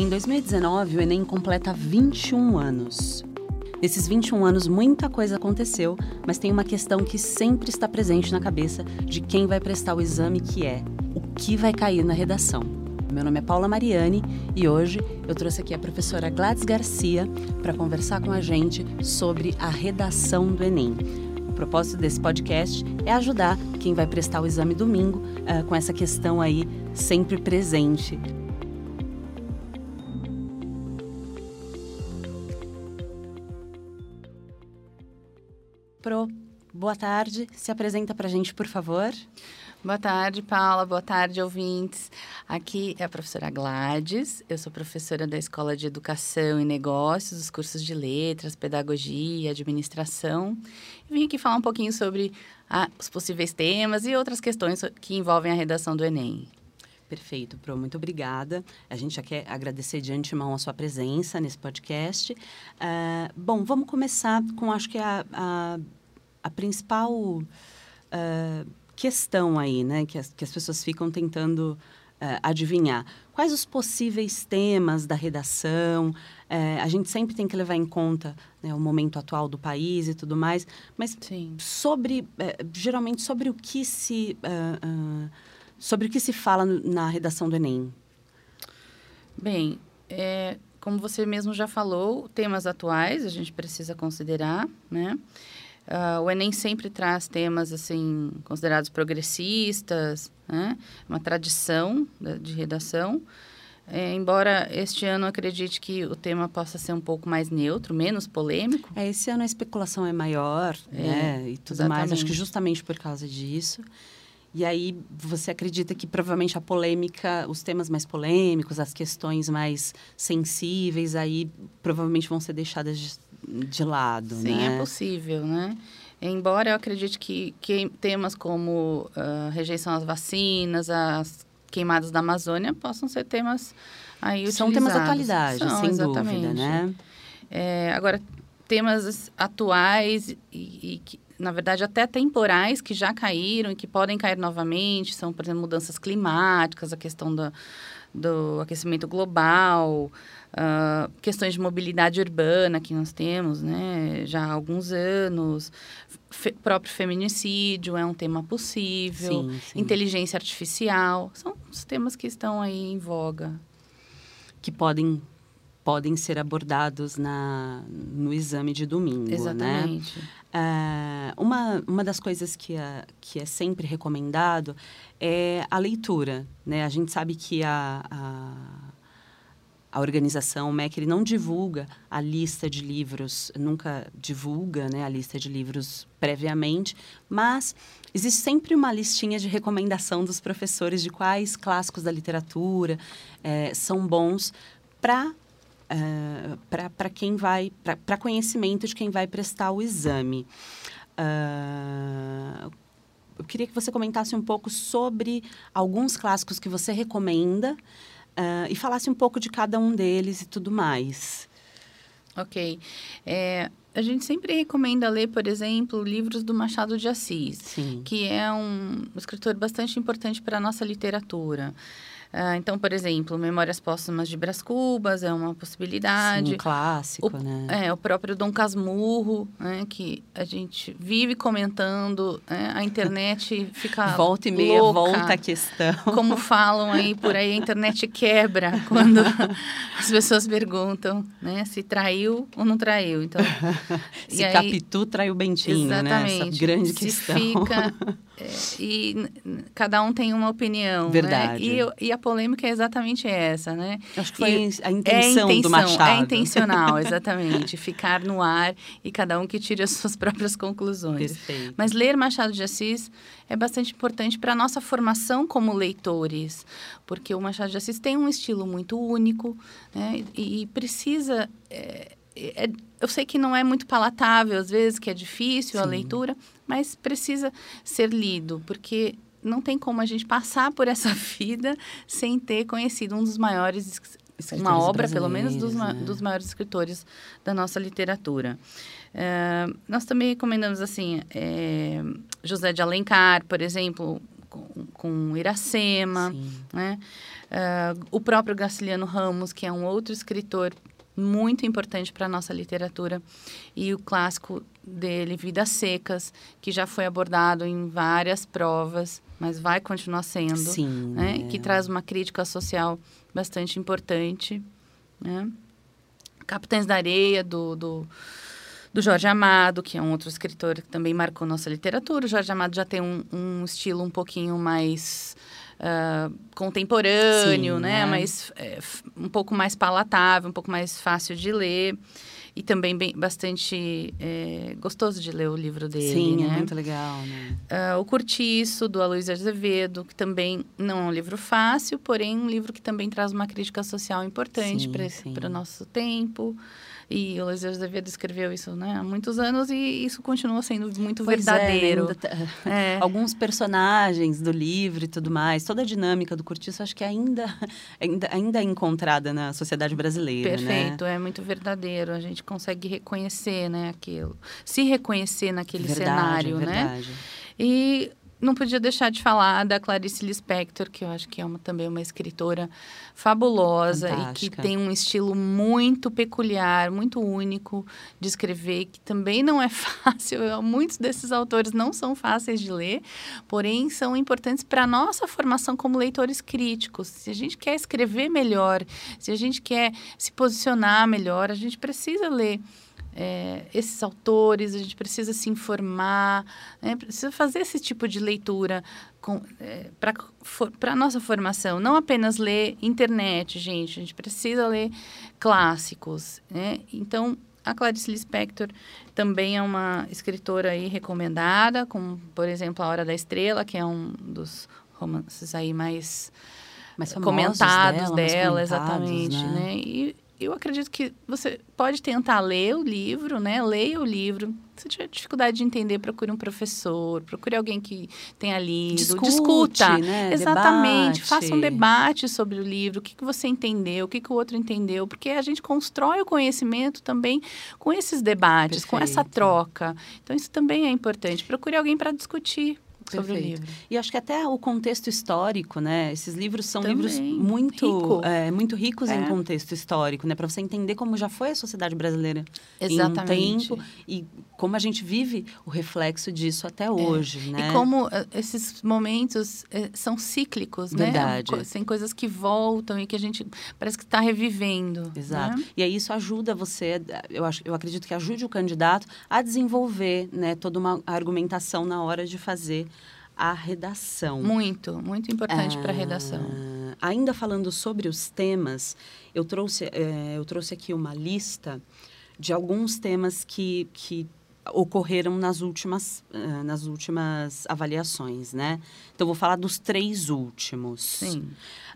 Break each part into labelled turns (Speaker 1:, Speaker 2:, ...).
Speaker 1: Em 2019, o Enem completa 21 anos. Nesses 21 anos, muita coisa aconteceu, mas tem uma questão que sempre está presente na cabeça de quem vai prestar o exame, que é o que vai cair na redação. Meu nome é Paula Mariani e hoje eu trouxe aqui a professora Gladys Garcia para conversar com a gente sobre a redação do Enem. O propósito desse podcast é ajudar quem vai prestar o exame domingo uh, com essa questão aí sempre presente boa tarde. Se apresenta para a gente, por favor.
Speaker 2: Boa tarde, Paula. Boa tarde, ouvintes. Aqui é a professora Gladys. Eu sou professora da Escola de Educação e Negócios, dos cursos de Letras, Pedagogia, Administração. vim aqui falar um pouquinho sobre ah, os possíveis temas e outras questões que envolvem a redação do Enem.
Speaker 1: Perfeito, Pro, muito obrigada. A gente já quer agradecer de antemão a sua presença nesse podcast. Uh, bom, vamos começar com, acho que a, a, a principal uh, questão aí, né, que as, que as pessoas ficam tentando uh, adivinhar. Quais os possíveis temas da redação? a gente sempre tem que levar em conta né, o momento atual do país e tudo mais, mas Sim. sobre, geralmente, sobre o que se Sobre o que se fala na redação do Enem?
Speaker 2: Bem, é, como você mesmo já falou, temas atuais a gente precisa considerar, né? Uh, o Enem sempre traz temas assim considerados progressistas, né? uma tradição de redação. É, embora este ano acredite que o tema possa ser um pouco mais neutro, menos polêmico.
Speaker 1: É, esse ano a especulação é maior, é, né? E tudo exatamente. mais. Acho que justamente por causa disso. E aí você acredita que provavelmente a polêmica, os temas mais polêmicos, as questões mais sensíveis, aí provavelmente vão ser deixadas de, de lado,
Speaker 2: Sim,
Speaker 1: né?
Speaker 2: é possível, né? Embora eu acredite que, que temas como uh, rejeição às vacinas, as queimadas da Amazônia possam ser temas aí utilizados.
Speaker 1: São temas da atualidade, São, sem exatamente. dúvida, né?
Speaker 2: É, agora, temas atuais e, e que na verdade, até temporais que já caíram e que podem cair novamente, são, por exemplo, mudanças climáticas, a questão do, do aquecimento global, uh, questões de mobilidade urbana que nós temos né, já há alguns anos, fe, próprio feminicídio é um tema possível, sim, sim. inteligência artificial, são os temas que estão aí em voga.
Speaker 1: Que podem podem ser abordados na, no exame de domingo,
Speaker 2: né? Exatamente.
Speaker 1: Né? Uh, uma, uma das coisas que é, que é sempre recomendado é a leitura, né? A gente sabe que a, a, a organização, o MEC, ele não divulga a lista de livros, nunca divulga né, a lista de livros previamente, mas existe sempre uma listinha de recomendação dos professores de quais clássicos da literatura é, são bons para uh, para quem vai, para conhecimento de quem vai prestar o exame. Uh, eu queria que você comentasse um pouco sobre alguns clássicos que você recomenda uh, e falasse um pouco de cada um deles e tudo mais.
Speaker 2: Ok. É, a gente sempre recomenda ler, por exemplo, livros do Machado de Assis, Sim. que é um escritor bastante importante para a nossa literatura. Uh, então, por exemplo, Memórias Póstumas de Brás Cubas é uma possibilidade.
Speaker 1: Sim, um clássico,
Speaker 2: o,
Speaker 1: né?
Speaker 2: É, o próprio Dom Casmurro, né, que a gente vive comentando, né, a internet fica
Speaker 1: Volta e meia,
Speaker 2: louca,
Speaker 1: volta a questão.
Speaker 2: Como falam aí por aí, a internet quebra quando as pessoas perguntam né, se traiu ou não traiu. Então,
Speaker 1: se aí, Capitu traiu Bentinho,
Speaker 2: exatamente,
Speaker 1: né? Essa grande
Speaker 2: se
Speaker 1: questão.
Speaker 2: Fica, e cada um tem uma opinião, né?
Speaker 1: Verdade.
Speaker 2: Né? E, e a polêmica é exatamente essa, né?
Speaker 1: Acho que foi e a, intenção é intenção do Machado.
Speaker 2: É intencional, exatamente. ficar no ar e cada um que tire as suas próprias conclusões.
Speaker 1: Perfeito.
Speaker 2: Mas ler Machado de Assis é bastante importante para a nossa formação como leitores, porque o Machado de Assis tem um estilo muito único né? e, e precisa... É, é, eu sei que não é muito palatável, às vezes, que é difícil Sim. a leitura, mas precisa ser lido, porque não tem como a gente passar por essa vida sem ter conhecido um dos maiores uma obra, pelo menos, dos, né? dos maiores escritores da nossa literatura. É, nós também recomendamos, assim, é, José de Alencar, por exemplo, com, com Iracema, né? Uh, o próprio Graciliano Ramos, que é um outro escritor muito importante para a nossa literatura, e o clássico dele, Vidas Secas, que já foi abordado em várias provas, mas vai continuar sendo,
Speaker 1: Sim,
Speaker 2: né?
Speaker 1: é.
Speaker 2: que traz uma crítica social bastante importante. Né? Capitães da Areia, do, do, do, Jorge Amado, que é um outro escritor que também marcou nossa literatura. O Jorge Amado já tem um, um estilo um pouquinho mais uh, contemporâneo,
Speaker 1: Sim,
Speaker 2: né?
Speaker 1: é.
Speaker 2: Mas é, um pouco mais palatável, um pouco mais fácil de ler. E também bem, bastante é, gostoso de ler o livro dele,
Speaker 1: Sim,
Speaker 2: né?
Speaker 1: é muito legal, né?
Speaker 2: Uh, o Curtiço, do Aloysio Azevedo, que também não é um livro fácil, porém um livro que também traz uma crítica social importante para o nosso tempo. E o Aloysio Azevedo escreveu isso né, há muitos anos e isso continua sendo muito
Speaker 1: Pois é,
Speaker 2: verdadeiro.
Speaker 1: ainda tá-
Speaker 2: É.
Speaker 1: Alguns personagens do livro e tudo mais, toda a dinâmica do Curtiço, acho que ainda, ainda, ainda é encontrada na sociedade brasileira, né?
Speaker 2: Perfeito, é muito verdadeiro. A gente consegue reconhecer né, aquilo. Se reconhecer naquele
Speaker 1: verdade,
Speaker 2: cenário, né?
Speaker 1: verdade.
Speaker 2: E não podia deixar de falar da Clarice Lispector, que eu acho que é uma, também uma escritora fabulosa e que
Speaker 1: Fantástica.
Speaker 2: tem um estilo muito peculiar, muito único de escrever, que também não é fácil. Muitos desses autores não são fáceis de ler, porém são importantes para a nossa formação como leitores críticos. Se a gente quer escrever melhor, se a gente quer se posicionar melhor, a gente precisa ler é, esses autores, a gente precisa se informar, né? precisa fazer esse tipo de leitura é, para a nossa formação. Não apenas ler internet, gente, a gente precisa ler clássicos. Né? Então, a Clarice Lispector também é uma escritora aí recomendada, como, por exemplo, A Hora da Estrela, que é um dos romances aí mais
Speaker 1: Mais
Speaker 2: comentados
Speaker 1: dela, mais
Speaker 2: dela,
Speaker 1: comentados,
Speaker 2: exatamente,
Speaker 1: né?
Speaker 2: né? E eu acredito que você pode tentar ler o livro, né? Leia o livro. Se tiver dificuldade de entender, procure um professor, procure alguém que tenha lido,
Speaker 1: Discute,
Speaker 2: discuta.
Speaker 1: né?
Speaker 2: Exatamente.
Speaker 1: Debate.
Speaker 2: Faça um debate sobre o livro, o que, que você entendeu, o que, que o outro entendeu, porque a gente constrói o conhecimento também com esses debates, com essa
Speaker 1: Perfeito.
Speaker 2: troca. Então, isso também é importante. Procure alguém para discutir sobre o
Speaker 1: Perfeito.
Speaker 2: livro.
Speaker 1: E acho que até o contexto histórico, né? Esses livros são
Speaker 2: Também.
Speaker 1: livros muito,
Speaker 2: Rico.
Speaker 1: é, muito ricos em
Speaker 2: É.
Speaker 1: contexto histórico, né? Para você entender como já foi a sociedade brasileira
Speaker 2: Exatamente.
Speaker 1: em um tempo e como a gente vive o reflexo disso até hoje, né?
Speaker 2: É. E como eh, esses momentos eh, são cíclicos,
Speaker 1: Verdade.
Speaker 2: né? Co- Tem coisas que voltam e que a gente parece que está revivendo.
Speaker 1: Exato.
Speaker 2: né?
Speaker 1: E aí isso ajuda você, eu, acho, eu acredito que ajude o candidato a desenvolver né, toda uma argumentação na hora de fazer a redação.
Speaker 2: Muito, muito importante para a redação.
Speaker 1: Ah, ainda falando sobre os temas, eu trouxe, eh, eu trouxe aqui uma lista de alguns temas que, que ocorreram nas últimas, ah, nas últimas avaliações, né? Então, vou falar dos três últimos.
Speaker 2: Sim.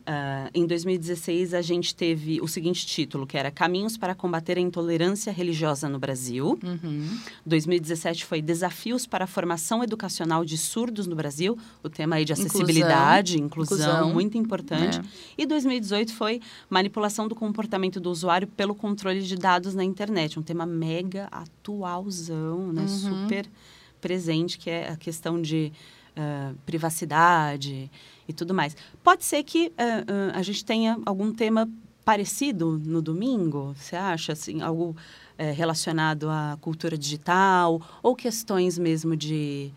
Speaker 1: Ah, em 2016, a gente teve o seguinte título, que era Caminhos para combater a intolerância religiosa no Brasil.
Speaker 2: Uhum.
Speaker 1: 2017 foi Desafios para a formação educacional de surdos no Brasil, o tema aí de acessibilidade, inclusão,
Speaker 2: Inclusão.
Speaker 1: muito importante.
Speaker 2: É.
Speaker 1: E 2018 foi Manipulação do comportamento do usuário pelo controle de dados na internet, um tema mega atualzão, né?
Speaker 2: Uhum.
Speaker 1: Super presente, que é a questão de ah, privacidade e tudo mais. Pode ser que ah, ah, a gente tenha algum tema parecido no domingo, você acha? Assim, algo relacionado à cultura digital ou questões mesmo de,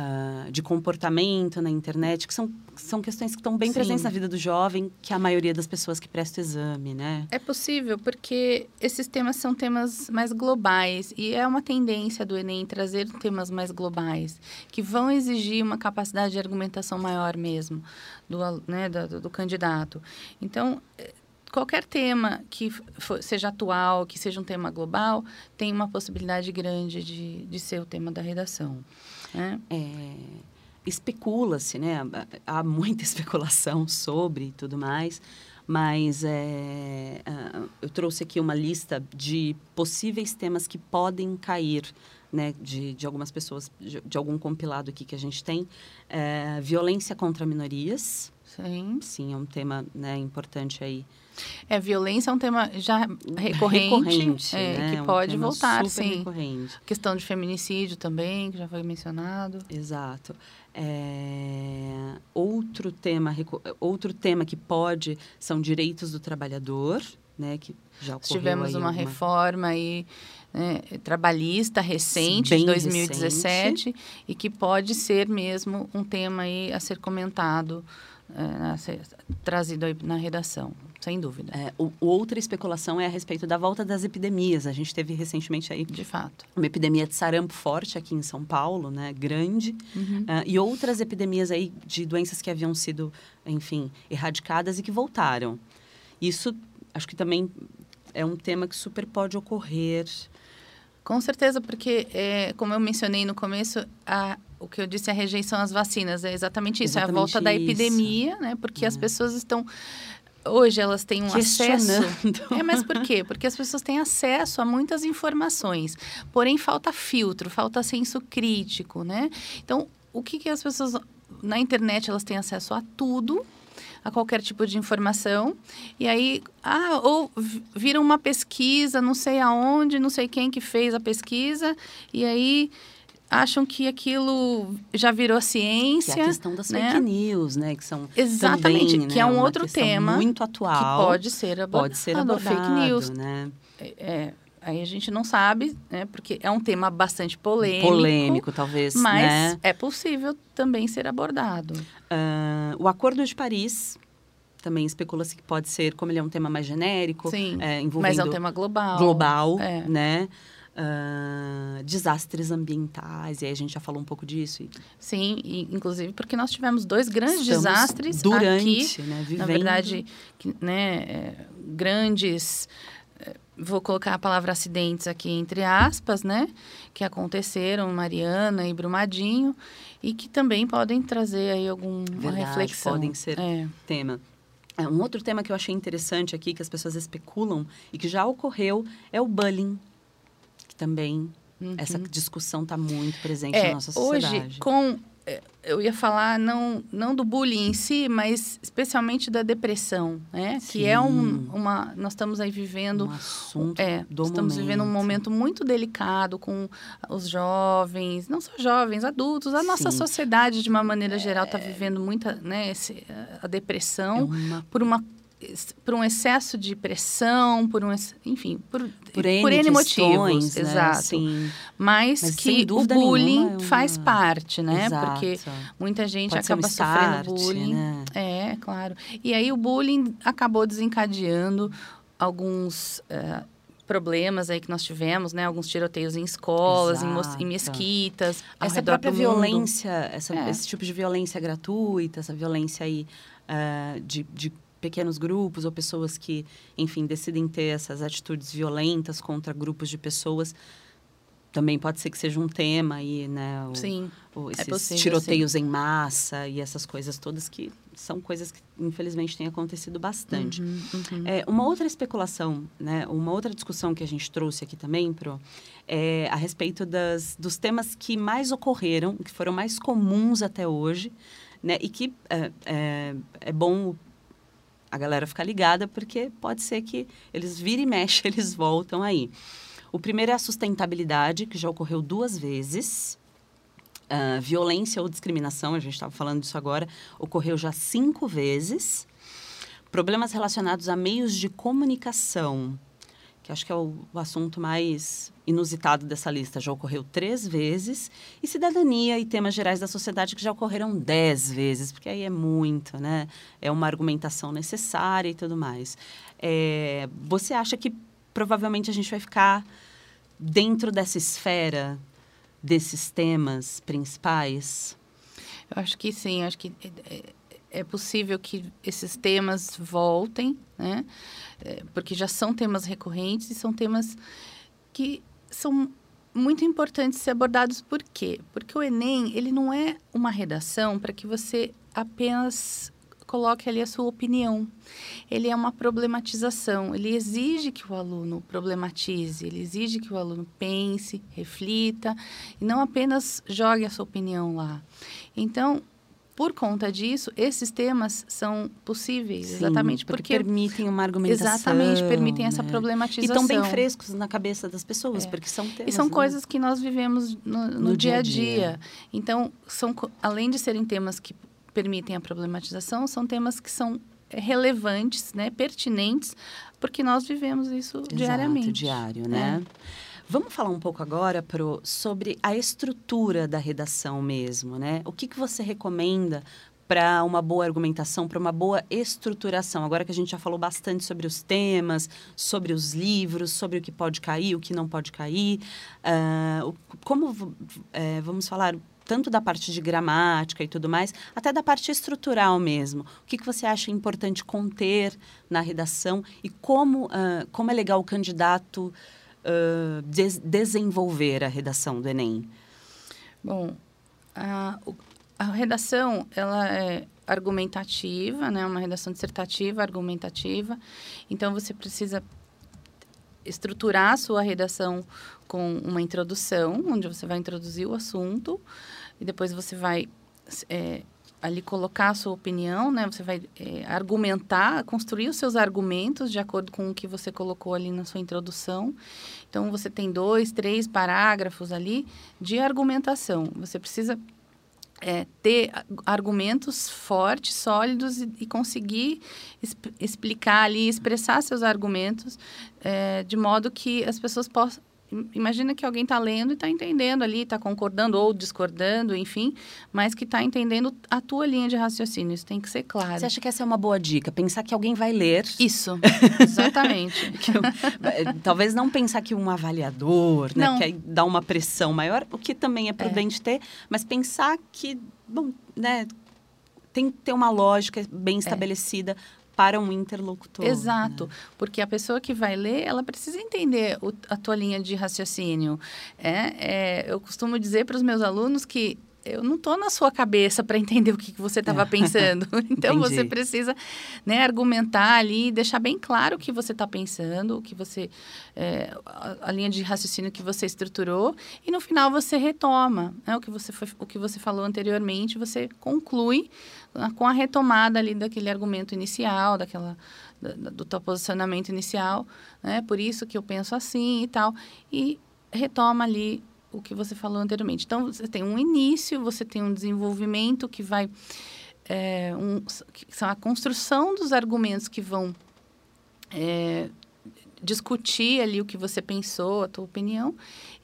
Speaker 1: ah, de comportamento na internet, que são, são questões que estão bem
Speaker 2: Sim.
Speaker 1: presentes na vida do jovem, que é a maioria das pessoas que presta o exame, né?
Speaker 2: É possível, porque esses temas são temas mais globais e é uma tendência do Enem trazer temas mais globais, que vão exigir uma capacidade de argumentação maior mesmo do, né, do, do candidato. Então, eh, qualquer tema que for- seja atual, que seja um tema global, tem uma possibilidade grande de, de ser o tema da redação. Né?
Speaker 1: É, especula-se, né? Há muita especulação sobre e tudo mais, mas é, ah, eu trouxe aqui uma lista de possíveis temas que podem cair, né? De, de algumas pessoas, de, de algum compilado aqui que a gente tem. É, violência contra minorias, Sim. Sim, é um tema né, importante aí.
Speaker 2: É, violência é um tema já recorrente, recorrente é, né? que pode um voltar, sim.
Speaker 1: Recorrente.
Speaker 2: Questão de feminicídio também, que já foi mencionado.
Speaker 1: Exato. É... Outro tema, outro tema que pode são direitos do trabalhador, né? Que já
Speaker 2: Tivemos uma,
Speaker 1: uma
Speaker 2: reforma aí né, trabalhista recente, de 2017, recente. e que pode ser mesmo um tema aí a ser comentado, é, trazido aí na redação, sem dúvida.
Speaker 1: É, o, outra especulação é a respeito da volta das epidemias. A gente teve recentemente aí,
Speaker 2: de fato,
Speaker 1: uma epidemia de sarampo forte aqui em São Paulo, né, grande, uhum. uh, e outras epidemias aí de doenças que haviam sido, enfim, erradicadas e que voltaram. Isso, acho que também é um tema que super pode ocorrer
Speaker 2: com certeza, porque, é, como eu mencionei no começo, a, o que eu disse, a rejeição às vacinas é exatamente isso, exatamente é a volta isso. da epidemia, né? Porque é. as pessoas estão hoje elas têm um acesso. É, mas por quê? Porque as pessoas têm acesso a muitas informações. Porém, falta filtro, falta senso crítico, né? Então, o que, que as pessoas. Na internet elas têm acesso a tudo, a qualquer tipo de informação. E aí, ah, ou viram uma pesquisa, não sei aonde, não sei quem que fez a pesquisa, e aí acham que aquilo já virou ciência. Que é
Speaker 1: a questão das né? fake news, né? Que são
Speaker 2: Exatamente,
Speaker 1: também,
Speaker 2: que
Speaker 1: né?
Speaker 2: é um outro tema
Speaker 1: muito atual.
Speaker 2: Que pode ser abordado.
Speaker 1: Pode ser abordado,
Speaker 2: fake news.
Speaker 1: Né?
Speaker 2: É, é Aí a gente não sabe, né? Porque é um tema bastante polêmico.
Speaker 1: Polêmico, talvez.
Speaker 2: Mas
Speaker 1: né?
Speaker 2: é possível também ser abordado.
Speaker 1: Uh, o Acordo de Paris também especula-se que pode ser, como ele é um tema mais genérico,
Speaker 2: Sim,
Speaker 1: é, envolvendo
Speaker 2: mas é um tema global.
Speaker 1: Global, é. né? Uh, desastres ambientais, e aí a gente já falou um pouco disso.
Speaker 2: Sim, e, inclusive porque nós tivemos dois grandes Estamos desastres
Speaker 1: durante,
Speaker 2: aqui,
Speaker 1: né, vivendo.
Speaker 2: na verdade, né, é, grandes vou colocar a palavra acidentes aqui entre aspas, né? Que aconteceram, Mariana e Brumadinho, e que também podem trazer aí alguma Verdade, reflexão.
Speaker 1: podem ser é. tema. É, um outro tema que eu achei interessante aqui, que as pessoas especulam e que já ocorreu, é o bullying, também uhum. essa discussão está muito presente
Speaker 2: é,
Speaker 1: na nossa sociedade.
Speaker 2: Hoje, com é, eu ia falar não, não do bullying em si, mas especialmente da depressão, né? Sim. Que é um, uma... Nós estamos aí vivendo...
Speaker 1: Um assunto
Speaker 2: é, Estamos
Speaker 1: momento.
Speaker 2: vivendo um momento muito delicado com os jovens, não só jovens, adultos. A Sim. nossa sociedade, de uma maneira geral, está vivendo muita, né? Esse, a depressão é uma... por uma por um excesso de pressão, por um, enfim, por,
Speaker 1: por N, por N motivos,
Speaker 2: né? exato.
Speaker 1: Sim.
Speaker 2: Mas, Mas que o bullying é uma... faz parte, né?
Speaker 1: Exato.
Speaker 2: Porque muita gente
Speaker 1: Pode
Speaker 2: acaba
Speaker 1: um start,
Speaker 2: sofrendo bullying.
Speaker 1: Né?
Speaker 2: É, claro. E aí o bullying acabou desencadeando alguns uh, problemas aí que nós tivemos, né? Alguns tiroteios em escolas, em, em, mesquitas,
Speaker 1: essa própria violência, essa, é. esse tipo de violência gratuita, essa violência aí uh, de, de pequenos grupos ou pessoas que, enfim, decidem ter essas atitudes violentas contra grupos de pessoas. Também pode ser que seja um tema aí, né? O,
Speaker 2: sim.
Speaker 1: O,
Speaker 2: é
Speaker 1: esses
Speaker 2: é possível,
Speaker 1: tiroteios
Speaker 2: sim.
Speaker 1: em massa e essas coisas todas que são coisas que, infelizmente, têm acontecido bastante.
Speaker 2: Uhum, uhum.
Speaker 1: É, uma outra especulação, né? Uma outra discussão que a gente trouxe aqui também, Pro, é a respeito das, dos temas que mais ocorreram, que foram mais comuns até hoje, né? E que é, é, é bom a galera ficar ligada, porque pode ser que eles virem e mexem, eles voltam aí. O primeiro é a sustentabilidade, que já ocorreu duas vezes. Uh, violência ou discriminação, a gente estava falando disso agora, ocorreu já cinco vezes. Problemas relacionados a meios de comunicação, que acho que é o, o, assunto mais inusitado dessa lista, já ocorreu três vezes, e cidadania e temas gerais da sociedade que já ocorreram dez vezes, porque aí é muito, né? É uma argumentação necessária e tudo mais. É, você acha que provavelmente a gente vai ficar dentro dessa esfera desses temas principais?
Speaker 2: Eu acho que sim, acho que é, possível que esses temas voltem, né? É, porque já são temas recorrentes e são temas que são muito importantes ser abordados. Por quê? Porque o Enem, ele não é uma redação para que você apenas coloque ali a sua opinião. Ele é uma problematização. Ele exige que o aluno problematize, ele exige que o aluno pense, reflita e não apenas jogue a sua opinião lá. Então, por conta disso, esses temas são possíveis,
Speaker 1: Sim,
Speaker 2: exatamente
Speaker 1: porque,
Speaker 2: porque,
Speaker 1: permitem uma argumentação.
Speaker 2: exatamente permitem essa
Speaker 1: né? E
Speaker 2: problematização.
Speaker 1: estão bem frescos na cabeça das pessoas,
Speaker 2: É.
Speaker 1: porque são temas.
Speaker 2: E são
Speaker 1: né?
Speaker 2: coisas que nós vivemos no, no
Speaker 1: No
Speaker 2: dia a
Speaker 1: dia
Speaker 2: dia. Então, são, além de serem temas que permitem a problematização, são temas que são relevantes, né, pertinentes, porque nós vivemos isso
Speaker 1: Exato,
Speaker 2: diariamente.
Speaker 1: diário,
Speaker 2: É.
Speaker 1: Vamos falar um pouco agora pro, sobre a estrutura da redação mesmo, né? O que, que você recomenda para uma boa argumentação, para uma boa estruturação? Agora que a gente já falou bastante sobre os temas, sobre os livros, sobre o que pode cair, o que não pode cair, o- como eh, vamos falar tanto da parte de gramática e tudo mais, até da parte estrutural mesmo. O que, que você acha importante conter na redação e como, ah, como é legal o candidato ah, des- desenvolver a redação do Enem?
Speaker 2: Bom, a, a redação, ela é argumentativa, né? Uma redação dissertativa, argumentativa. Então, você precisa estruturar a sua redação com uma introdução, onde você vai introduzir o assunto, e depois você vai é, ali colocar a sua opinião, né? Você vai é, argumentar, construir os seus argumentos de acordo com o que você colocou ali na sua introdução. Então, você tem dois, três parágrafos ali de argumentação. Você precisa é, ter argumentos fortes, sólidos e, e conseguir exp- explicar ali, expressar seus argumentos é, de modo que as pessoas possam. Im- Imagina que alguém está lendo e está entendendo ali, está concordando ou discordando, enfim, mas que está entendendo a tua linha de raciocínio. Isso tem que ser claro.
Speaker 1: Você acha que essa é uma boa dica? Pensar que alguém vai ler.
Speaker 2: Isso, exatamente.
Speaker 1: eu- talvez não pensar que um avaliador, né,
Speaker 2: Não.
Speaker 1: que dá uma pressão maior, o que também é prudente ter, mas pensar que, bom, né, tem que ter uma lógica bem estabelecida para um interlocutor.
Speaker 2: Exato,
Speaker 1: né?
Speaker 2: porque a pessoa que vai ler, ela precisa entender o- a tua linha de raciocínio. É, é, eu costumo dizer para os meus alunos que eu não estou na sua cabeça para entender o que, que você estava pensando. Então, você
Speaker 1: Entendi.
Speaker 2: precisa né, argumentar ali, deixar bem claro o que você está pensando, o que você, é, a, a linha de raciocínio que você estruturou, e no final você retoma né, o, que você foi, o que você falou anteriormente, você conclui ah, com a retomada ali daquele argumento inicial, daquela da- da- do teu posicionamento inicial, né? Por isso que eu penso assim e tal, e retoma ali o que você falou anteriormente. Então você tem um início, você tem um desenvolvimento que vai é, um, que são a construção dos argumentos que vão é, discutir ali o que você pensou, a tua opinião,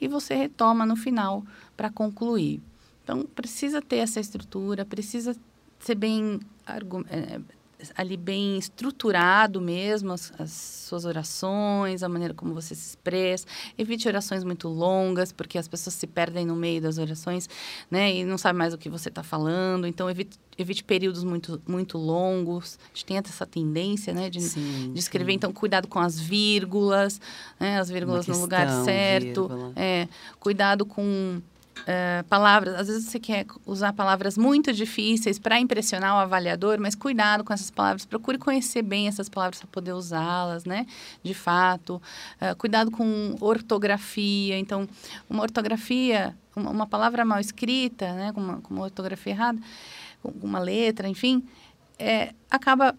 Speaker 2: e você retoma no final para concluir. Então, precisa ter essa estrutura, precisa ser bem é, ali bem estruturado mesmo as, as suas orações, a maneira como você se expressa. Evite orações muito longas, porque as pessoas se perdem no meio das orações, né? E não sabe mais o que você está falando. Então, evite, evite períodos muito, muito longos. A gente tem essa tendência, né? De,
Speaker 1: Sim,
Speaker 2: de escrever.
Speaker 1: sim.
Speaker 2: Então, cuidado com as vírgulas, né? As vírgulas no lugar
Speaker 1: questão,
Speaker 2: certo.
Speaker 1: vírgula.
Speaker 2: É, cuidado com é, palavras. Às vezes você quer usar palavras muito difíceis para impressionar o avaliador, mas cuidado com essas palavras. Procure conhecer bem essas palavras para poder usá-las, né? De fato. É, cuidado com ortografia. Então, uma ortografia, uma, uma palavra mal escrita, né? Com uma, com uma ortografia errada, uma letra, enfim, é, acaba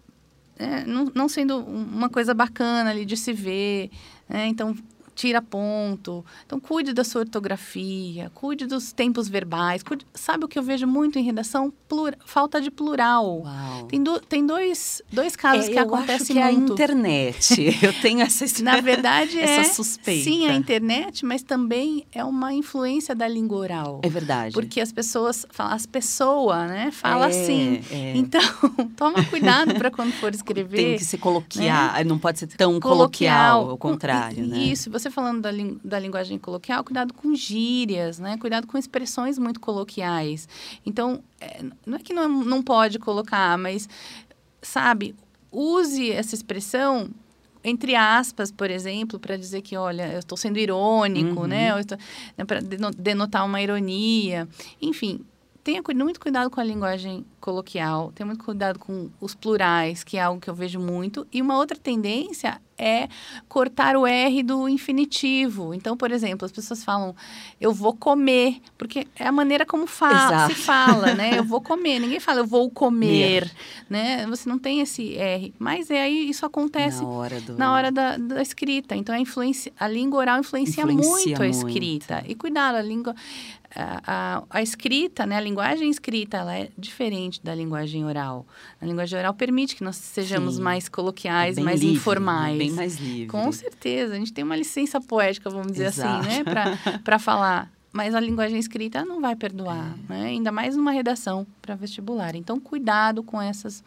Speaker 2: é, não, não sendo uma coisa bacana ali de se ver. né? Então, tira ponto. Então, cuide da sua ortografia, cuide dos tempos verbais. cuide- sabe o que eu vejo muito em redação? Plura- falta de plural.
Speaker 1: Uau.
Speaker 2: Tem, do- tem dois, dois casos
Speaker 1: É,
Speaker 2: que
Speaker 1: eu
Speaker 2: acontecem
Speaker 1: acho que é a
Speaker 2: muito.
Speaker 1: internet. Eu tenho essa
Speaker 2: Na verdade, é
Speaker 1: essa suspeita.
Speaker 2: sim a internet, mas também é uma influência da língua oral.
Speaker 1: É verdade.
Speaker 2: Porque as pessoas falam, as pessoas, né? Fala
Speaker 1: É,
Speaker 2: assim.
Speaker 1: é.
Speaker 2: Então, toma cuidado para quando for escrever.
Speaker 1: Tem que se coloquiar, não pode ser tão coloquial, ao contrário,
Speaker 2: I-
Speaker 1: né?
Speaker 2: Isso, você falando da, da linguagem coloquial, cuidado com gírias, né? Cuidado com expressões muito coloquiais. Então, é, não é que não, não pode colocar, mas, sabe, use essa expressão entre aspas, por exemplo, para dizer que, olha, eu estou sendo irônico,
Speaker 1: Uhum.
Speaker 2: né? né para denotar uma ironia. Enfim, tenha muito cuidado com a linguagem coloquial, tenha muito cuidado com os plurais, que é algo que eu vejo muito. E uma outra tendência é cortar o R do infinitivo. Então, por exemplo, as pessoas falam, eu vou comer, porque é a maneira como fa se fala, né? Eu vou comer. Ninguém fala, eu vou comer, né? Você não tem esse R. Mas é aí isso acontece
Speaker 1: na hora, do...
Speaker 2: na hora da, da escrita. Então, a, influência, a língua oral influencia, influencia muito a escrita. E cuidado, a língua a, a, a, escrita, né, a linguagem escrita, ela é diferente da linguagem oral. A linguagem oral permite que nós sejamos Sim. mais coloquiais, é mais
Speaker 1: livre,
Speaker 2: informais.
Speaker 1: Bem mais livre.
Speaker 2: Com certeza. A gente tem uma licença poética, vamos dizer assim, Exato. assim, né, para falar. Mas a linguagem escrita não vai perdoar, é. né? ainda mais numa redação para vestibular. Então, cuidado com essas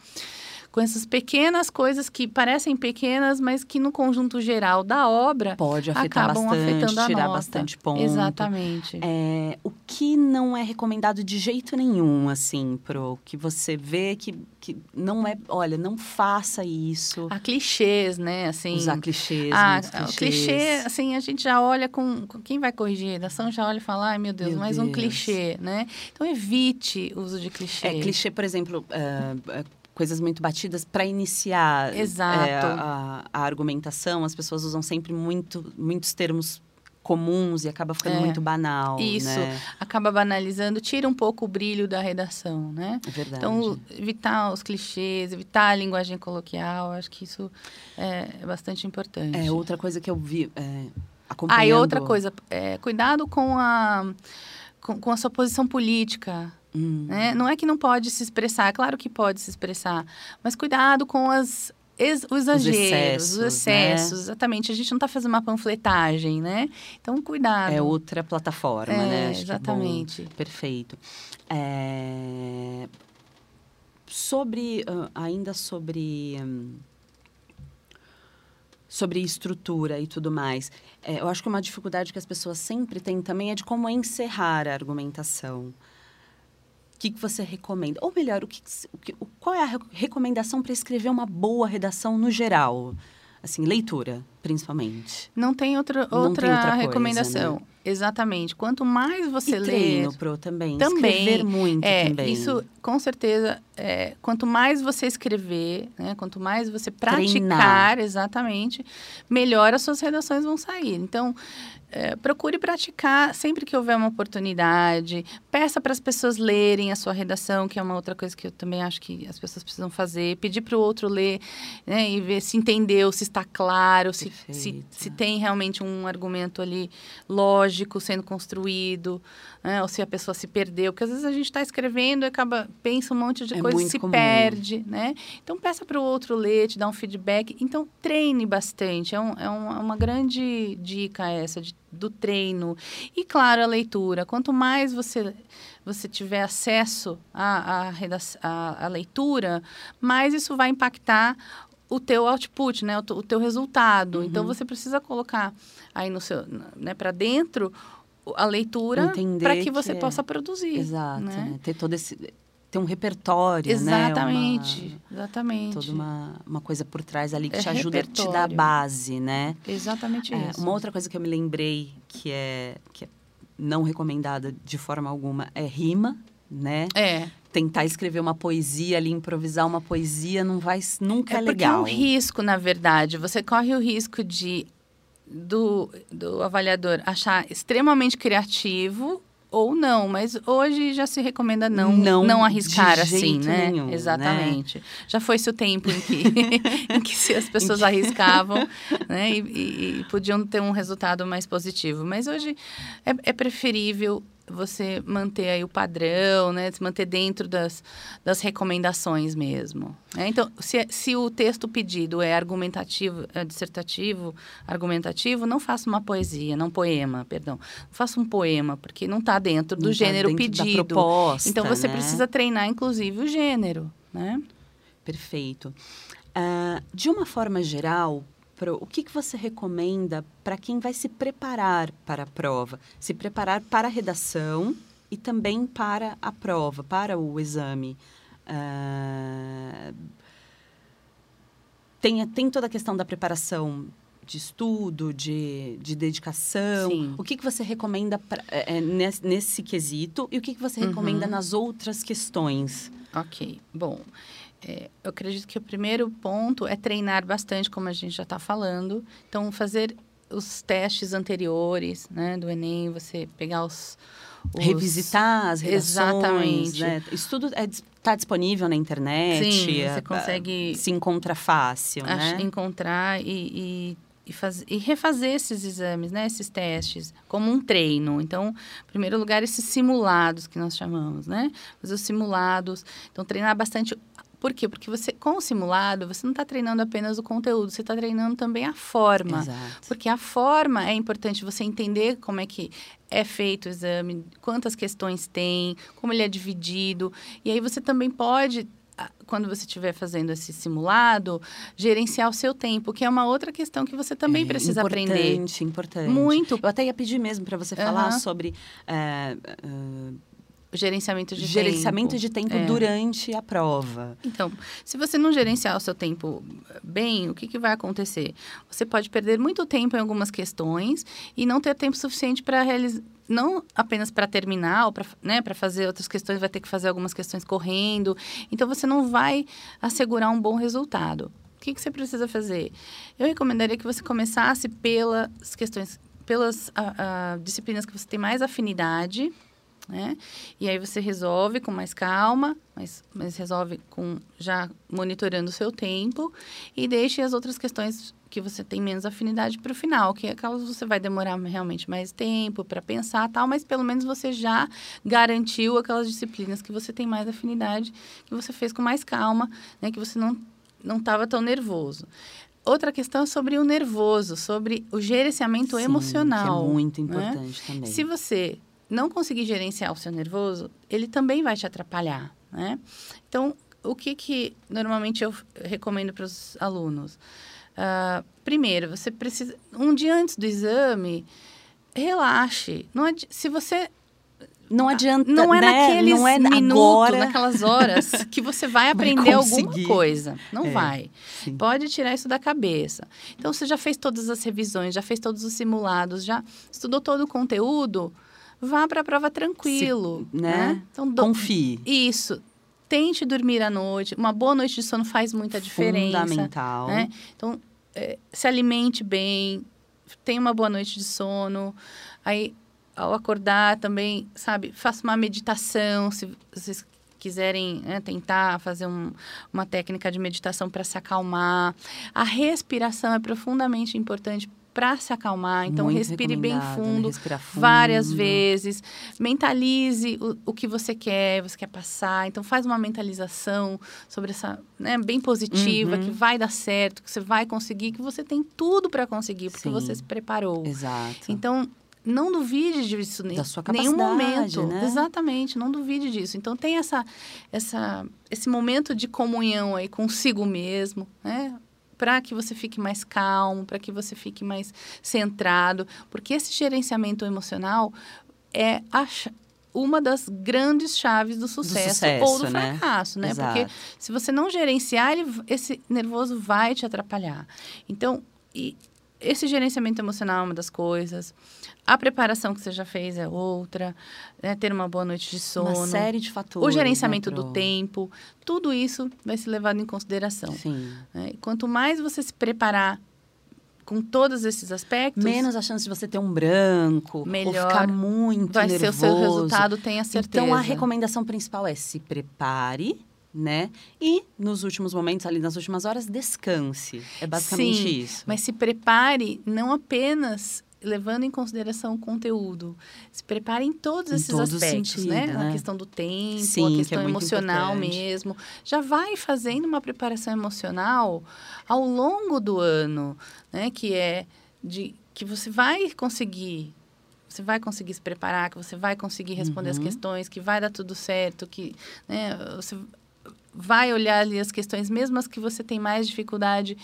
Speaker 2: com essas pequenas coisas que parecem pequenas, mas que no conjunto geral da obra
Speaker 1: pode afetar
Speaker 2: acabam
Speaker 1: bastante,
Speaker 2: afetando a
Speaker 1: tirar
Speaker 2: nota.
Speaker 1: bastante ponto.
Speaker 2: Exatamente.
Speaker 1: É, o que não é recomendado de jeito nenhum, assim, pro que você vê que, que não é, olha, não faça isso.
Speaker 2: Há clichês, né, assim.
Speaker 1: Usar clichês,
Speaker 2: ah,
Speaker 1: clichês.
Speaker 2: clichê, assim, a gente já olha com, com quem vai corrigir a redação já olha e fala, ai meu Deus, meu mais Deus. um clichê, né? Então evite o uso de clichê.
Speaker 1: É, clichê, por exemplo, uh, coisas muito batidas para iniciar
Speaker 2: é,
Speaker 1: a, a, argumentação. As pessoas usam sempre muito, muitos termos comuns e acaba ficando é, muito banal.
Speaker 2: Isso,
Speaker 1: né?
Speaker 2: acaba banalizando, tira um pouco o brilho da redação, né?
Speaker 1: É verdade.
Speaker 2: Então, evitar os clichês, evitar a linguagem coloquial, acho que isso é, é bastante importante.
Speaker 1: É, outra coisa que eu vi é, acompanhando...
Speaker 2: Ah, e outra coisa, é, cuidado com a, com, com a sua posição política,
Speaker 1: Hum.
Speaker 2: Né? Não é que não pode se expressar, é claro que pode se expressar, mas cuidado com as ex, os exageros, os excessos, os excessos né? exatamente. A gente não está fazendo uma panfletagem, né? Então, cuidado.
Speaker 1: É outra plataforma,
Speaker 2: é,
Speaker 1: né?
Speaker 2: Acho é exatamente.
Speaker 1: É Perfeito. É... Sobre, uh, ainda sobre... Um sobre estrutura e tudo mais. É, eu acho que uma dificuldade que as pessoas sempre têm também é de como encerrar a argumentação que, que você recomenda? Ou melhor, o que, o qual é a recomendação para escrever uma boa redação no geral? Assim, leitura, principalmente.
Speaker 2: Não tem outra, outra, Não tem outra recomendação. Coisa, né? Exatamente. Quanto mais você
Speaker 1: e
Speaker 2: lê.
Speaker 1: Treino, pro, também.
Speaker 2: Também.
Speaker 1: Escrever muito
Speaker 2: é,
Speaker 1: também.
Speaker 2: Isso, com certeza, é, quanto mais você escrever, né, quanto mais você praticar,
Speaker 1: Treinar.
Speaker 2: exatamente, melhor as suas redações vão sair. Então, é, procure praticar sempre que houver uma oportunidade. Peça para as pessoas lerem a sua redação, que é uma outra coisa que eu também acho que as pessoas precisam fazer. Pedir para o outro ler né, e ver se entendeu, se está claro, se, se, se, tem realmente um argumento ali lógico sendo construído, né, ou se a pessoa se perdeu. Porque às vezes a gente está escrevendo e acaba, pensa um monte de
Speaker 1: é
Speaker 2: coisa e se
Speaker 1: comum.
Speaker 2: perde. Né? Então, peça para o outro ler, te dar um feedback. Então, treine bastante. É, um, é uma grande dica essa de do treino. E, claro, a leitura. Quanto mais você, você tiver acesso à, à, à, leitura, mais isso vai impactar o teu output, né? O, o teu resultado. Uhum. Então, você precisa colocar aí no seu, né, para dentro a leitura para que você
Speaker 1: que
Speaker 2: possa produzir.
Speaker 1: Exato.
Speaker 2: Né?
Speaker 1: Né? Ter todo esse ter um repertório,
Speaker 2: exatamente,
Speaker 1: né?
Speaker 2: Uma, exatamente.
Speaker 1: Toda uma, uma coisa por trás ali que
Speaker 2: é
Speaker 1: te ajuda
Speaker 2: repertório.
Speaker 1: a te dar a base, né?
Speaker 2: Exatamente
Speaker 1: é,
Speaker 2: isso.
Speaker 1: Uma outra coisa que eu me lembrei que é, que é não recomendada de forma alguma é rima, né?
Speaker 2: É.
Speaker 1: Tentar escrever uma poesia ali, improvisar uma poesia, não vai nunca é,
Speaker 2: é
Speaker 1: legal.
Speaker 2: É um risco, na verdade. Você corre o risco de do, do avaliador achar extremamente criativo ou não, mas hoje já se recomenda não não, não arriscar assim, né?
Speaker 1: Nenhum,
Speaker 2: Exatamente.
Speaker 1: Né?
Speaker 2: Já foi-se o tempo em que, em que se as pessoas arriscavam né? E, e, e, podiam ter um resultado mais positivo. Mas hoje é, é preferível você manter aí o padrão, né? Se manter dentro das, das recomendações mesmo. Né? Então, se, se o texto pedido é argumentativo, é dissertativo, argumentativo, não faça uma poesia, não poema, perdão. Não faça um poema, porque não está dentro do não tá gênero
Speaker 1: tá
Speaker 2: pedido.
Speaker 1: Da proposta,
Speaker 2: então, você
Speaker 1: né?
Speaker 2: precisa treinar, inclusive, o gênero, né?
Speaker 1: Perfeito. Uh, de uma forma geral, pro, o que, que você recomenda para quem vai se preparar para a prova? Se preparar para a redação e também para a prova, para o exame. Uh, tem, tem toda a questão da preparação de estudo, de, de dedicação.
Speaker 2: Sim.
Speaker 1: O que, que você recomenda pra, é, nesse, nesse quesito e o que, que você recomenda
Speaker 2: uhum.
Speaker 1: nas outras questões?
Speaker 2: Ok, bom. É, eu acredito que o primeiro ponto é treinar bastante, como a gente já está falando. Então, fazer os testes anteriores, né, do Enem, você pegar os, os...
Speaker 1: revisitar as redações,
Speaker 2: Exatamente.
Speaker 1: Né? Isso tudo está é, tá disponível na internet.
Speaker 2: Sim,
Speaker 1: é,
Speaker 2: você consegue
Speaker 1: se encontra fácil, né?
Speaker 2: Encontrar e, e, e, faz, e refazer esses exames, né? Esses testes, como um treino. Então, em primeiro lugar, esses simulados que nós chamamos, né? Fazer os simulados. Então, treinar bastante por quê? Porque você, com o simulado, você não está treinando apenas o conteúdo, você está treinando também a forma.
Speaker 1: Exato.
Speaker 2: Porque a forma é importante você entender como é que é feito o exame, quantas questões tem, como ele é dividido. E aí você também pode quando você estiver fazendo esse simulado, gerenciar o seu tempo, que é uma outra questão que você também
Speaker 1: é,
Speaker 2: precisa
Speaker 1: importante,
Speaker 2: aprender.
Speaker 1: Importante, importante.
Speaker 2: Muito.
Speaker 1: Eu até ia pedir mesmo para você falar sobre é,
Speaker 2: gerenciamento de
Speaker 1: gerenciamento
Speaker 2: tempo.
Speaker 1: de tempo
Speaker 2: é.
Speaker 1: durante a prova.
Speaker 2: Então, se você não gerenciar o seu tempo bem, o que, que vai acontecer? Você pode perder muito tempo em algumas questões e não ter tempo suficiente para realizar não apenas para terminar ou para né, fazer outras questões, vai ter que fazer algumas questões correndo. Então, você não vai assegurar um bom resultado. O que, que você precisa fazer? Eu recomendaria que você começasse pelas questões, pelas a, a, disciplinas que você tem mais afinidade, né? E aí você resolve com mais calma, mas, mas resolve com já monitorando o seu tempo e deixe as outras questões que você tem menos afinidade para o final, que é aquelas você vai demorar realmente mais tempo para pensar tal, mas pelo menos você já garantiu aquelas disciplinas que você tem mais afinidade, que você fez com mais calma, né? Que você não não estava tão nervoso. Outra questão é sobre o nervoso, sobre o gerenciamento
Speaker 1: Sim,
Speaker 2: emocional.
Speaker 1: Que é muito
Speaker 2: né?
Speaker 1: importante também.
Speaker 2: Se você não conseguir gerenciar o seu nervoso, ele também vai te atrapalhar, né? Então, o que que normalmente eu recomendo para os alunos? Uh, primeiro, você precisa um dia antes do exame, relaxe. Não se você
Speaker 1: não adianta,
Speaker 2: não é
Speaker 1: né?
Speaker 2: naqueles
Speaker 1: não é
Speaker 2: minutos,
Speaker 1: agora...
Speaker 2: naquelas horas que você vai aprender alguma coisa. Não
Speaker 1: é,
Speaker 2: vai.
Speaker 1: Sim.
Speaker 2: Pode tirar isso da cabeça. Então, você já fez todas as revisões, já fez todos os simulados, já estudou todo o conteúdo vá para a prova tranquilo,
Speaker 1: Se, né?
Speaker 2: né?
Speaker 1: Então, do... confie.
Speaker 2: Isso. Tente dormir à noite. Uma boa noite de sono faz muita diferença.
Speaker 1: Fundamental.
Speaker 2: Né? Então, é, se alimente bem, tenha uma boa noite de sono. Aí, ao acordar também, sabe, faça uma meditação, se vocês quiserem né, tentar fazer um, uma técnica de meditação para se acalmar. A respiração é profundamente importante para se acalmar. Então,
Speaker 1: Muito
Speaker 2: respire bem
Speaker 1: né?
Speaker 2: fundo,
Speaker 1: fundo,
Speaker 2: várias vezes. Mentalize o, o, que você quer, você quer passar. Então, faz uma mentalização sobre essa, né, bem positiva,
Speaker 1: uhum.
Speaker 2: que vai dar certo, que você vai conseguir, que você tem tudo para conseguir, porque
Speaker 1: Sim.
Speaker 2: você se preparou.
Speaker 1: Exato.
Speaker 2: Então, não duvide disso
Speaker 1: da sua
Speaker 2: nenhum momento.
Speaker 1: Né?
Speaker 2: Exatamente, não duvide disso. Então tem essa, essa, esse momento de comunhão aí consigo mesmo, né? Para que você fique mais calmo, para que você fique mais centrado, porque esse gerenciamento emocional é a, uma das grandes chaves do sucesso,
Speaker 1: do sucesso
Speaker 2: ou do
Speaker 1: né?
Speaker 2: fracasso, né?
Speaker 1: Exato.
Speaker 2: Porque se você não gerenciar, ele, esse nervoso vai te atrapalhar. Então, e esse gerenciamento emocional é uma das coisas. A preparação que você já fez é outra. Né? Ter uma boa noite de sono.
Speaker 1: Uma série de fatores.
Speaker 2: O gerenciamento
Speaker 1: né,
Speaker 2: do tempo. Tudo isso vai ser levado em consideração.
Speaker 1: Sim.
Speaker 2: Né? Quanto mais você se preparar com todos esses aspectos...
Speaker 1: Menos a chance de você ter um branco.
Speaker 2: Melhor.
Speaker 1: Ou ficar muito
Speaker 2: vai
Speaker 1: nervoso.
Speaker 2: ser o seu resultado, tenha certeza.
Speaker 1: Então, a recomendação principal é se prepare né? E nos últimos momentos, ali nas últimas horas, descanse. É basicamente
Speaker 2: Sim,
Speaker 1: isso.
Speaker 2: Mas se prepare não apenas levando em consideração o conteúdo. Se prepare em todos
Speaker 1: em
Speaker 2: esses
Speaker 1: todo
Speaker 2: aspectos,
Speaker 1: sentido,
Speaker 2: né?
Speaker 1: né?
Speaker 2: A questão do tempo,
Speaker 1: Sim,
Speaker 2: a questão
Speaker 1: que é
Speaker 2: emocional
Speaker 1: importante.
Speaker 2: mesmo. Já vai fazendo uma preparação emocional ao longo do ano, né? Que é de que você vai conseguir você vai conseguir se preparar, que você vai conseguir responder
Speaker 1: Uhum.
Speaker 2: as questões, que vai dar tudo certo, que né, você vai olhar ali as questões, mesmo as que você tem mais dificuldade,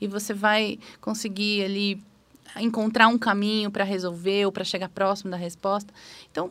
Speaker 2: e você vai conseguir ali encontrar um caminho para resolver ou para chegar próximo da resposta. Então,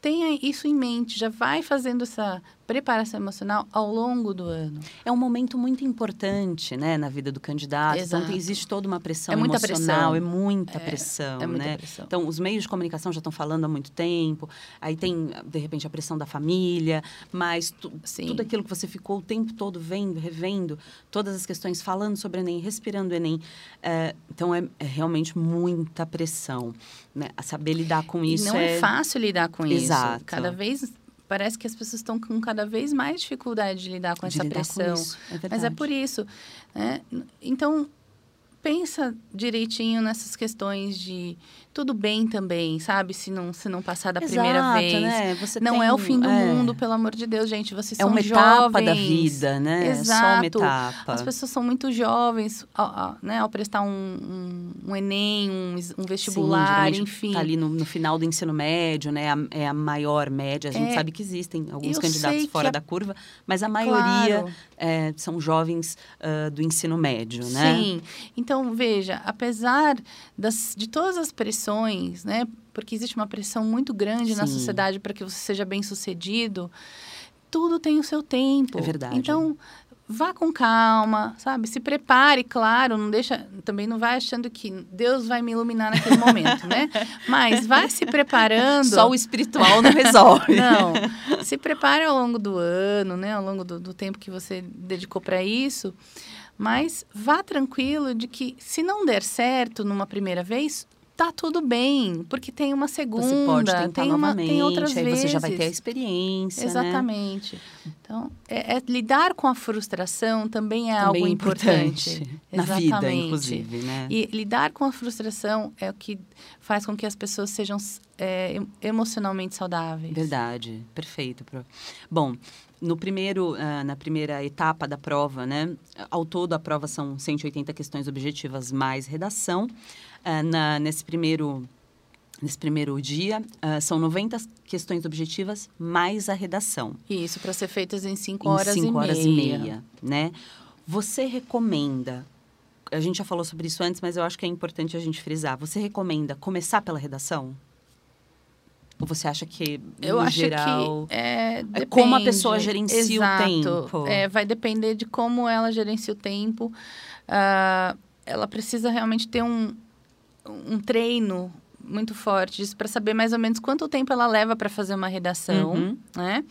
Speaker 2: tenha isso em mente, já vai fazendo essa preparação emocional ao longo do ano.
Speaker 1: É um momento muito importante, né, na vida do candidato.
Speaker 2: Exato.
Speaker 1: Então existe toda uma pressão
Speaker 2: É muita
Speaker 1: emocional,
Speaker 2: pressão.
Speaker 1: é muita
Speaker 2: É,
Speaker 1: pressão,
Speaker 2: é muita
Speaker 1: né?
Speaker 2: pressão.
Speaker 1: Então os meios de comunicação já estão falando há muito tempo. Aí tem de repente a pressão da família, mas tu- tudo aquilo que você ficou o tempo todo vendo, revendo, todas as questões falando sobre o Enem, respirando o Enem. É, então é, é realmente muita pressão, né? A saber lidar com isso
Speaker 2: e não é... fácil lidar com
Speaker 1: Exato.
Speaker 2: isso. Cada vez parece que as pessoas estão com cada vez mais dificuldade de lidar com
Speaker 1: de
Speaker 2: essa
Speaker 1: lidar
Speaker 2: pressão.
Speaker 1: isso. É
Speaker 2: Mas é por isso. Né? Então, pensa direitinho nessas questões de tudo bem também, sabe? Se não, se não passar da primeira
Speaker 1: Exato,
Speaker 2: vez.
Speaker 1: né? Você
Speaker 2: Não
Speaker 1: tem-
Speaker 2: é o fim do
Speaker 1: é.
Speaker 2: mundo, pelo amor de Deus, gente. Vocês
Speaker 1: É
Speaker 2: são
Speaker 1: uma
Speaker 2: jovens.
Speaker 1: etapa da vida, né? É Só uma
Speaker 2: Exato.
Speaker 1: etapa.
Speaker 2: As pessoas são muito jovens, ao, né, ao prestar um, um, um Enem, um, um vestibular,
Speaker 1: geralmente
Speaker 2: enfim.
Speaker 1: Tá ali no, no final do ensino médio, né? A- É a maior média. A gente
Speaker 2: É.
Speaker 1: sabe que existem alguns
Speaker 2: Eu
Speaker 1: candidatos fora
Speaker 2: a-
Speaker 1: da curva, mas a maioria
Speaker 2: Claro.
Speaker 1: é, são jovens ah, do ensino médio, né?
Speaker 2: Sim. Então, veja, apesar das, de todas as pressões, né? Porque existe uma pressão muito grande na
Speaker 1: Sim.
Speaker 2: sociedade para que você seja bem sucedido, tudo tem o seu tempo.
Speaker 1: É verdade.
Speaker 2: Então, vá com calma, sabe? Se prepare, claro, não deixa, também não vai achando que Deus vai me iluminar naquele momento, né? Mas vai se preparando.
Speaker 1: Só o espiritual não resolve.
Speaker 2: Não. Se prepare ao longo do ano, né? Ao longo do, do tempo que você dedicou para isso. Mas vá tranquilo de que se não der certo numa primeira vez, tá tudo bem, porque tem uma segunda,
Speaker 1: Você pode tentar
Speaker 2: tem uma,
Speaker 1: novamente,
Speaker 2: tem outras
Speaker 1: aí
Speaker 2: vezes.
Speaker 1: você já vai ter a experiência, né?
Speaker 2: Exatamente. Então, é, é lidar com a frustração também é
Speaker 1: Também
Speaker 2: algo
Speaker 1: é
Speaker 2: importante.
Speaker 1: Na vida,
Speaker 2: Exatamente.
Speaker 1: inclusive, né?
Speaker 2: E lidar com a frustração é o que faz com que as pessoas sejam é, em- emocionalmente saudáveis.
Speaker 1: Verdade, perfeito. Bom, no primeiro, ah, na primeira etapa da prova, né? Ao todo, a prova são 180 questões objetivas mais redação. Ah, na, nesse primeiro nesse primeiro dia, ah, são 90 questões objetivas mais a redação.
Speaker 2: Isso, para ser feitas em cinco
Speaker 1: em
Speaker 2: horas,
Speaker 1: cinco
Speaker 2: e,
Speaker 1: horas
Speaker 2: meia.
Speaker 1: e meia, né? Você recomenda, a gente já falou sobre isso antes, mas eu acho que é importante a gente frisar. Você recomenda começar pela redação? Ou você acha que,
Speaker 2: Eu acho
Speaker 1: geral...
Speaker 2: que é,
Speaker 1: é como a pessoa gerencia o
Speaker 2: Exato.
Speaker 1: tempo.
Speaker 2: É, vai depender de como ela gerencia o tempo. Ah, ela precisa realmente ter um, um treino muito forte para saber mais ou menos quanto tempo ela leva para fazer uma redação,
Speaker 1: Uhum.
Speaker 2: né?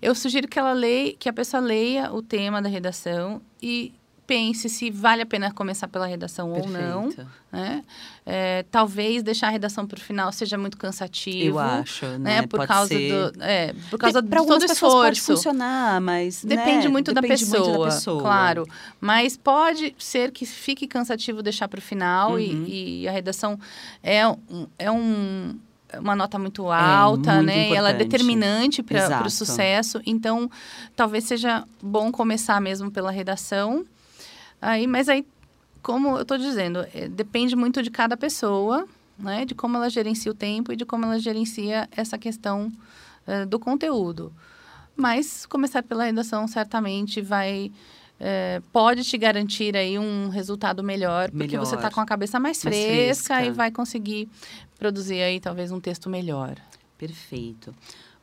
Speaker 2: Eu sugiro que ela leia, que a pessoa leia o tema da redação e pense se vale a pena começar pela redação ou não.
Speaker 1: Perfeito.
Speaker 2: Né? É, talvez deixar a redação para o final seja muito cansativo.
Speaker 1: Eu acho, né?
Speaker 2: né? Por causa do, é, por causa
Speaker 1: Para
Speaker 2: de todo
Speaker 1: algumas
Speaker 2: o
Speaker 1: pessoas pode
Speaker 2: esforço.
Speaker 1: funcionar, mas né,
Speaker 2: Depende, muito, da
Speaker 1: depende
Speaker 2: pessoa,
Speaker 1: muito da pessoa.
Speaker 2: claro. Mas pode ser que fique cansativo deixar para o final
Speaker 1: Uhum.
Speaker 2: e, e a redação é, é um, é uma nota muito alta,
Speaker 1: muito
Speaker 2: né? E ela é
Speaker 1: importante.
Speaker 2: determinante para o sucesso. Então, talvez seja bom começar mesmo pela redação. Aí, mas aí, como eu estou dizendo, é, depende muito de cada pessoa, né? De como ela gerencia o tempo e de como ela gerencia essa questão eh, do conteúdo. Mas começar pela redação certamente vai eh, pode te garantir aí um resultado melhor, porque você está
Speaker 1: Melhor.
Speaker 2: com a cabeça mais
Speaker 1: Mais
Speaker 2: fresca,
Speaker 1: fresca.
Speaker 2: e vai conseguir produzir aí talvez um texto melhor.
Speaker 1: Perfeito.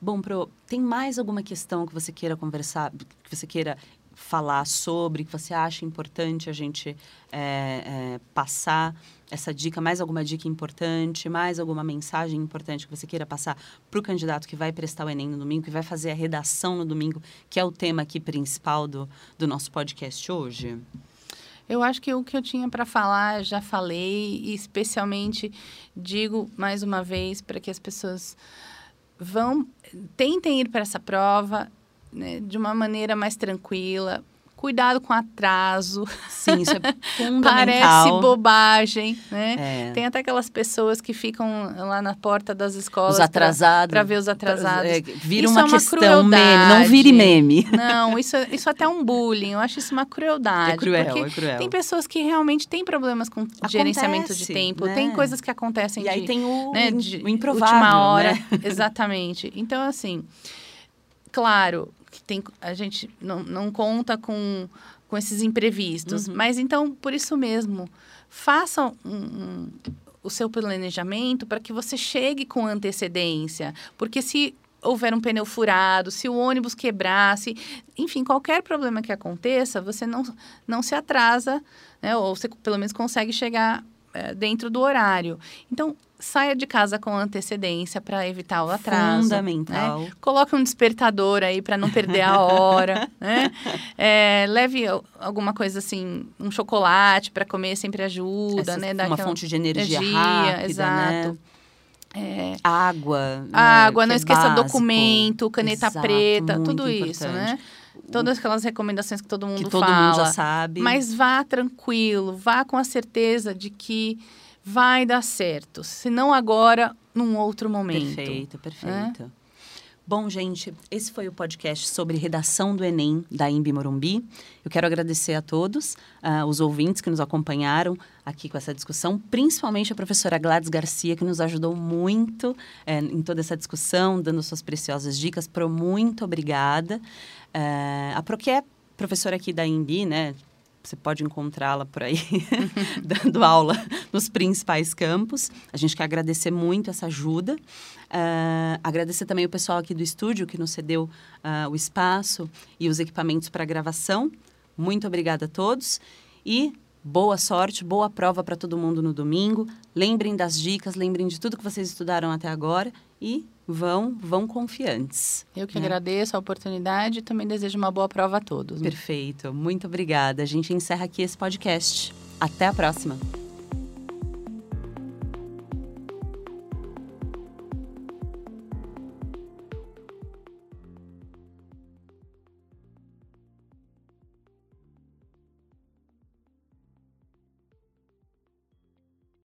Speaker 1: Bom, Pro, tem mais alguma questão que você queira conversar, que você queira falar sobre, que você acha importante a gente é, é, passar essa dica, mais alguma dica importante, mais alguma mensagem importante que você queira passar para o candidato que vai prestar o Enem no domingo, que vai fazer a redação no domingo, que é o tema aqui principal do, do nosso podcast hoje?
Speaker 2: Eu acho que o que eu tinha para falar já falei e especialmente digo mais uma vez para que as pessoas vão tentem ir para essa prova né, de uma maneira mais tranquila. Cuidado com atraso.
Speaker 1: Sim, isso é
Speaker 2: Parece bobagem, né?
Speaker 1: É.
Speaker 2: Tem até aquelas pessoas que ficam lá na porta das escolas
Speaker 1: Os atrasados.
Speaker 2: para ver os atrasados.
Speaker 1: É, vira
Speaker 2: Isso
Speaker 1: uma
Speaker 2: é uma
Speaker 1: questão meme. Não vire meme.
Speaker 2: Não, isso, isso até é um bullying. Eu acho isso uma crueldade.
Speaker 1: É cruel,
Speaker 2: porque
Speaker 1: é cruel.
Speaker 2: Tem pessoas que realmente têm problemas com gerenciamento de
Speaker 1: Acontece,
Speaker 2: tempo.
Speaker 1: né?
Speaker 2: Tem coisas que acontecem
Speaker 1: E aí
Speaker 2: de,
Speaker 1: tem o,
Speaker 2: né, de
Speaker 1: o improvável,
Speaker 2: última hora.
Speaker 1: né?
Speaker 2: Exatamente. Então, assim, claro que tem, a gente não, não conta com, com esses imprevistos.
Speaker 1: Uhum.
Speaker 2: Mas então, por isso mesmo, faça um- um- o seu planejamento para que você chegue com antecedência. Porque se houver um pneu furado, se o ônibus quebrasse, enfim, qualquer problema que aconteça, você não, não se atrasa, né? Ou você pelo menos consegue chegar dentro do horário. Então, saia de casa com antecedência para evitar o atraso.
Speaker 1: Fundamental.
Speaker 2: Né? Coloque um despertador aí para não perder a hora. né? É, leve alguma coisa assim, um chocolate para comer sempre ajuda,
Speaker 1: Essa,
Speaker 2: né?
Speaker 1: uma fonte de energia, energia rápida, né? exato. Né?
Speaker 2: É,
Speaker 1: água.
Speaker 2: Água,
Speaker 1: né,
Speaker 2: não
Speaker 1: é
Speaker 2: esqueça
Speaker 1: básico.
Speaker 2: documento, caneta
Speaker 1: Exato,
Speaker 2: preta, tudo
Speaker 1: importante.
Speaker 2: isso, né? Todas aquelas recomendações que todo mundo
Speaker 1: que todo
Speaker 2: fala.
Speaker 1: mundo já sabe.
Speaker 2: Mas vá tranquilo, vá com a certeza de que vai dar certo. Se não agora, num outro momento.
Speaker 1: Perfeito, perfeito. É? Bom, gente, esse foi o podcast sobre redação do Enem da Imbi Morumbi. Eu quero agradecer a todos, uh, os ouvintes que nos acompanharam aqui com essa discussão, principalmente a professora Gladys Garcia, que nos ajudou muito é, em toda essa discussão, dando suas preciosas dicas. Pro, muito obrigada. Uh, a Pro, que é professora aqui da Imbi, né? Você pode encontrá-la por aí, dando aula nos principais campos. A gente quer agradecer muito essa ajuda. Uh, agradecer também o pessoal aqui do estúdio que nos cedeu uh, o espaço e os equipamentos para gravação. Muito obrigada a todos. E boa sorte, boa prova para todo mundo no domingo. Lembrem das dicas, lembrem de tudo que vocês estudaram até agora e vão, vão confiantes.
Speaker 2: Eu que né? agradeço a oportunidade e também desejo uma boa prova a todos.
Speaker 1: Né? Perfeito, muito obrigada. A gente encerra aqui esse podcast. Até a próxima.